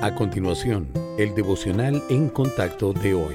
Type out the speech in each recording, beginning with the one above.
A continuación, el devocional en contacto de hoy.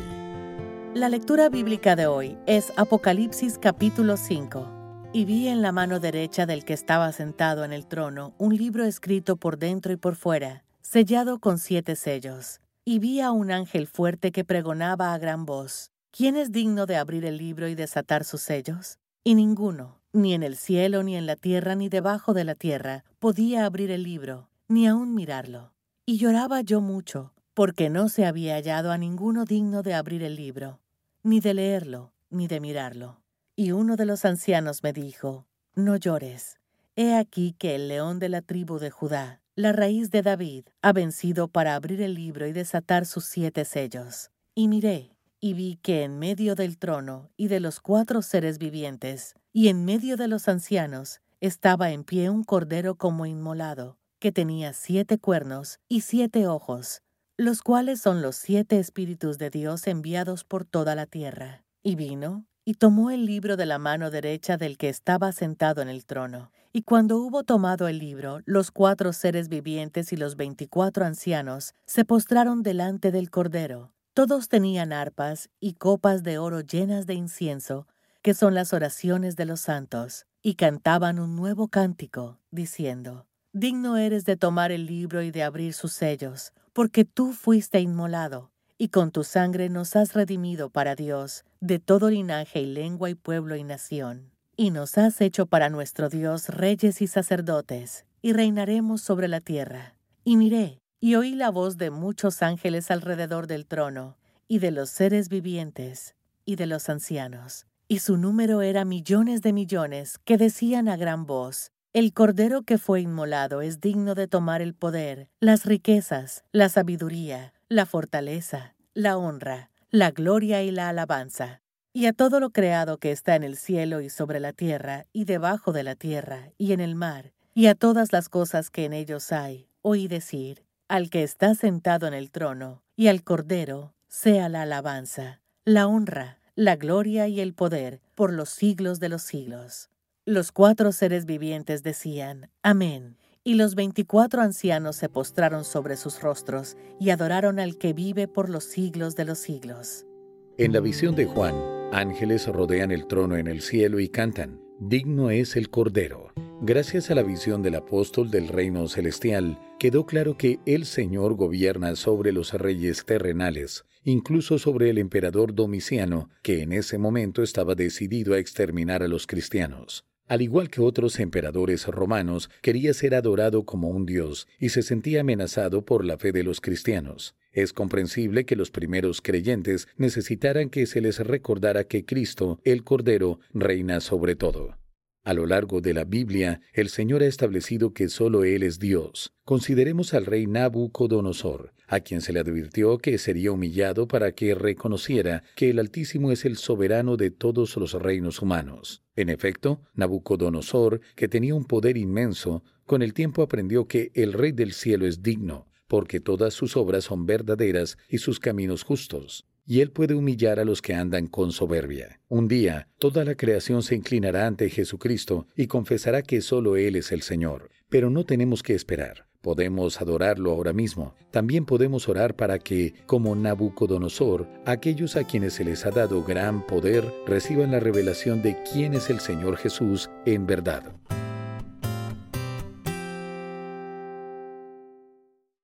La lectura bíblica de hoy es Apocalipsis capítulo 5. Y vi en la mano derecha del que estaba sentado en el trono un libro escrito por dentro y por fuera, sellado con siete sellos. Y vi a un ángel fuerte que pregonaba a gran voz, ¿quién es digno de abrir el libro y desatar sus sellos? Y ninguno, ni en el cielo, ni en la tierra, ni debajo de la tierra, podía abrir el libro, ni aun mirarlo. Y lloraba yo mucho, porque no se había hallado a ninguno digno de abrir el libro, ni de leerlo, ni de mirarlo. Y uno de los ancianos me dijo, No llores. He aquí que el león de la tribu de Judá, la raíz de David, ha vencido para abrir el libro y desatar sus siete sellos. Y miré, y vi que en medio del trono y de los cuatro seres vivientes, y en medio de los ancianos, estaba en pie un cordero como inmolado que tenía siete cuernos y siete ojos, los cuales son los siete espíritus de Dios enviados por toda la tierra. Y vino y tomó el libro de la mano derecha del que estaba sentado en el trono. Y cuando hubo tomado el libro, los cuatro seres vivientes y los veinticuatro ancianos se postraron delante del Cordero. Todos tenían arpas y copas de oro llenas de incienso, que son las oraciones de los santos, y cantaban un nuevo cántico, diciendo, Digno eres de tomar el libro y de abrir sus sellos, porque tú fuiste inmolado, y con tu sangre nos has redimido para Dios de todo linaje y lengua y pueblo y nación. Y nos has hecho para nuestro Dios reyes y sacerdotes, y reinaremos sobre la tierra. Y miré, y oí la voz de muchos ángeles alrededor del trono, y de los seres vivientes, y de los ancianos. Y su número era millones de millones, que decían a gran voz, el Cordero que fue inmolado es digno de tomar el poder, las riquezas, la sabiduría, la fortaleza, la honra, la gloria y la alabanza. Y a todo lo creado que está en el cielo y sobre la tierra, y debajo de la tierra, y en el mar, y a todas las cosas que en ellos hay, oí decir, al que está sentado en el trono, y al Cordero, sea la alabanza, la honra, la gloria y el poder, por los siglos de los siglos. Los cuatro seres vivientes decían, Amén. Y los veinticuatro ancianos se postraron sobre sus rostros y adoraron al que vive por los siglos de los siglos. En la visión de Juan, ángeles rodean el trono en el cielo y cantan, Digno es el Cordero. Gracias a la visión del apóstol del reino celestial, quedó claro que el Señor gobierna sobre los reyes terrenales, incluso sobre el emperador Domiciano, que en ese momento estaba decidido a exterminar a los cristianos. Al igual que otros emperadores romanos, quería ser adorado como un dios y se sentía amenazado por la fe de los cristianos. Es comprensible que los primeros creyentes necesitaran que se les recordara que Cristo, el Cordero, reina sobre todo. A lo largo de la Biblia, el Señor ha establecido que solo Él es Dios. Consideremos al rey Nabucodonosor, a quien se le advirtió que sería humillado para que reconociera que el Altísimo es el soberano de todos los reinos humanos. En efecto, Nabucodonosor, que tenía un poder inmenso, con el tiempo aprendió que el Rey del cielo es digno, porque todas sus obras son verdaderas y sus caminos justos y Él puede humillar a los que andan con soberbia. Un día, toda la creación se inclinará ante Jesucristo y confesará que solo Él es el Señor. Pero no tenemos que esperar. Podemos adorarlo ahora mismo. También podemos orar para que, como Nabucodonosor, aquellos a quienes se les ha dado gran poder reciban la revelación de quién es el Señor Jesús en verdad.